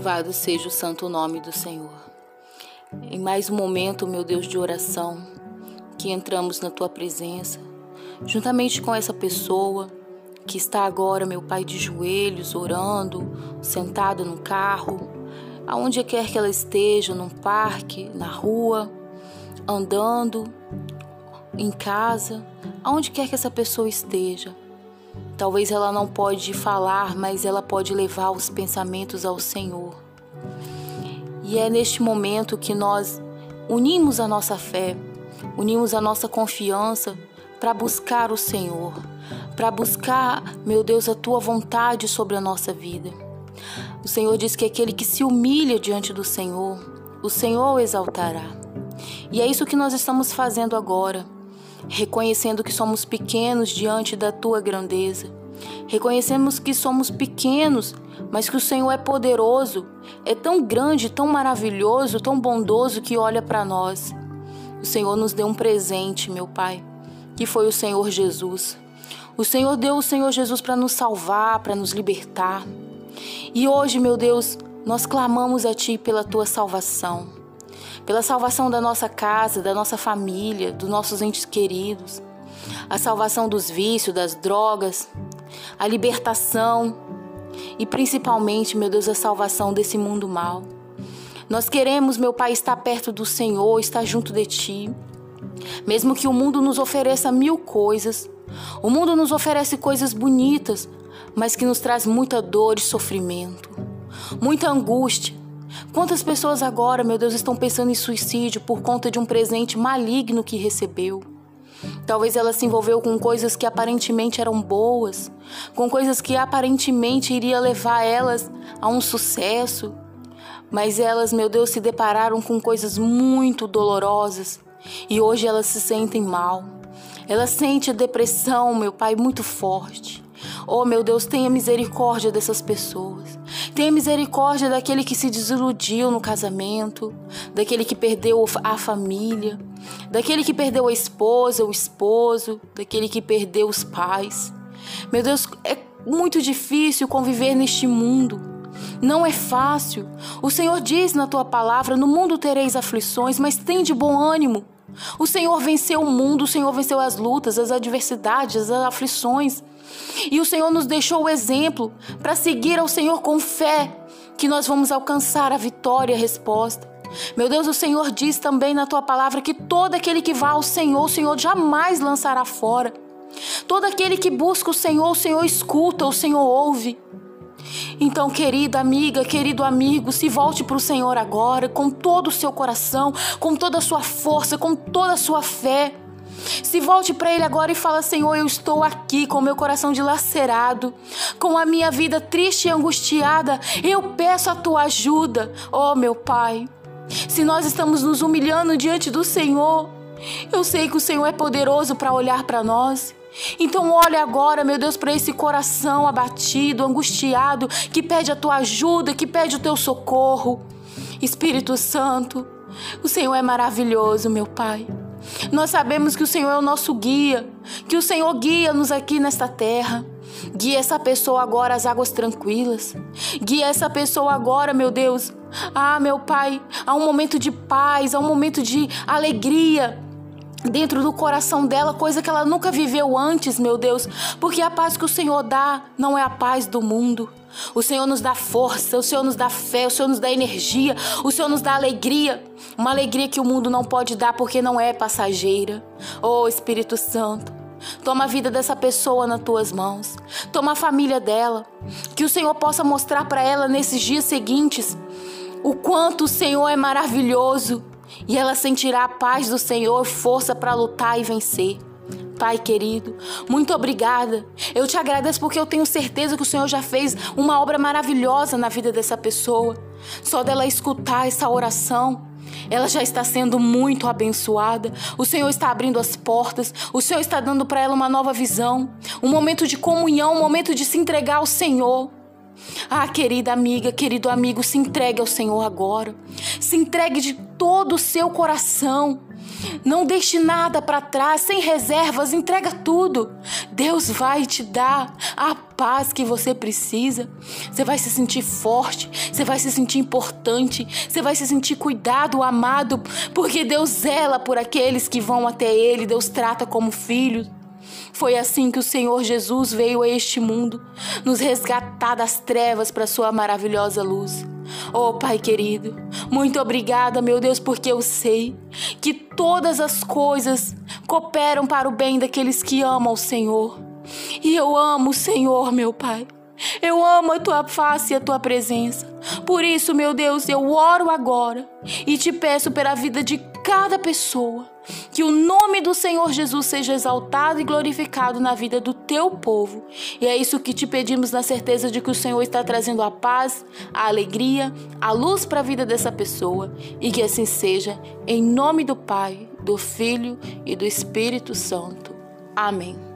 Louvado seja o santo nome do Senhor. Em mais um momento, meu Deus, de oração, que entramos na tua presença, juntamente com essa pessoa que está agora, meu Pai, de joelhos, orando, sentado no carro, aonde quer que ela esteja, num parque, na rua, andando, em casa, aonde quer que essa pessoa esteja. Talvez ela não pode falar, mas ela pode levar os pensamentos ao Senhor. E é neste momento que nós unimos a nossa fé, unimos a nossa confiança para buscar o Senhor, para buscar, meu Deus, a tua vontade sobre a nossa vida. O Senhor diz que aquele que se humilha diante do Senhor, o Senhor o exaltará. E é isso que nós estamos fazendo agora reconhecendo que somos pequenos diante da tua grandeza. Reconhecemos que somos pequenos, mas que o Senhor é poderoso, é tão grande, tão maravilhoso, tão bondoso que olha para nós. O Senhor nos deu um presente, meu Pai, que foi o Senhor Jesus. O Senhor deu o Senhor Jesus para nos salvar, para nos libertar. E hoje, meu Deus, nós clamamos a Ti pela Tua salvação pela salvação da nossa casa, da nossa família, dos nossos entes queridos, a salvação dos vícios, das drogas, a libertação e principalmente, meu Deus, a salvação desse mundo mal. Nós queremos, meu Pai, estar perto do Senhor, estar junto de Ti. Mesmo que o mundo nos ofereça mil coisas, o mundo nos oferece coisas bonitas, mas que nos traz muita dor e sofrimento, muita angústia, Quantas pessoas agora, meu Deus, estão pensando em suicídio por conta de um presente maligno que recebeu? Talvez ela se envolveu com coisas que aparentemente eram boas, com coisas que aparentemente iria levar elas a um sucesso, mas elas, meu Deus, se depararam com coisas muito dolorosas e hoje elas se sentem mal. Elas sentem a depressão, meu Pai, muito forte. Oh, meu Deus, tenha misericórdia dessas pessoas. Tenha misericórdia daquele que se desiludiu no casamento, daquele que perdeu a família, daquele que perdeu a esposa, o esposo, daquele que perdeu os pais. Meu Deus, é muito difícil conviver neste mundo. Não é fácil. O Senhor diz na tua palavra: no mundo tereis aflições, mas tem de bom ânimo. O Senhor venceu o mundo, o Senhor venceu as lutas, as adversidades, as aflições. E o Senhor nos deixou o exemplo para seguir ao Senhor com fé, que nós vamos alcançar a vitória e a resposta. Meu Deus, o Senhor diz também na tua palavra que todo aquele que vá ao Senhor, o Senhor jamais lançará fora. Todo aquele que busca o Senhor, o Senhor escuta, o Senhor ouve. Então, querida amiga, querido amigo, se volte para o Senhor agora com todo o seu coração, com toda a sua força, com toda a sua fé. Se volte para Ele agora e fala: Senhor, eu estou aqui com meu coração dilacerado, com a minha vida triste e angustiada. Eu peço a tua ajuda, oh meu Pai. Se nós estamos nos humilhando diante do Senhor, eu sei que o Senhor é poderoso para olhar para nós. Então, olhe agora, meu Deus, para esse coração abatido, angustiado, que pede a tua ajuda, que pede o teu socorro. Espírito Santo, o Senhor é maravilhoso, meu Pai. Nós sabemos que o Senhor é o nosso guia, que o Senhor guia-nos aqui nesta terra. Guia essa pessoa agora às águas tranquilas. Guia essa pessoa agora, meu Deus. Ah, meu Pai, a um momento de paz, a um momento de alegria dentro do coração dela, coisa que ela nunca viveu antes, meu Deus, porque a paz que o Senhor dá não é a paz do mundo. O Senhor nos dá força, o Senhor nos dá fé, o Senhor nos dá energia, o Senhor nos dá alegria, uma alegria que o mundo não pode dar porque não é passageira. Oh Espírito Santo, toma a vida dessa pessoa nas tuas mãos, toma a família dela, que o Senhor possa mostrar para ela nesses dias seguintes o quanto o Senhor é maravilhoso e ela sentirá a paz do Senhor, força para lutar e vencer. Pai querido, muito obrigada. Eu te agradeço porque eu tenho certeza que o Senhor já fez uma obra maravilhosa na vida dessa pessoa. Só dela escutar essa oração, ela já está sendo muito abençoada. O Senhor está abrindo as portas. O Senhor está dando para ela uma nova visão, um momento de comunhão, um momento de se entregar ao Senhor. Ah, querida amiga, querido amigo, se entregue ao Senhor agora. Se entregue de todo o seu coração. Não deixe nada para trás, sem reservas, entrega tudo. Deus vai te dar a paz que você precisa. Você vai se sentir forte, você vai se sentir importante, você vai se sentir cuidado, amado, porque Deus zela por aqueles que vão até Ele, Deus trata como filhos. Foi assim que o Senhor Jesus veio a este mundo, nos resgatar das trevas para sua maravilhosa luz. Oh, Pai querido, muito obrigada, meu Deus, porque eu sei que todas as coisas cooperam para o bem daqueles que amam o Senhor. E eu amo o Senhor, meu Pai. Eu amo a tua face e a tua presença. Por isso, meu Deus, eu oro agora e te peço pela vida de cada pessoa. Que o nome do Senhor Jesus seja exaltado e glorificado na vida do teu povo. E é isso que te pedimos na certeza de que o Senhor está trazendo a paz, a alegria, a luz para a vida dessa pessoa. E que assim seja, em nome do Pai, do Filho e do Espírito Santo. Amém.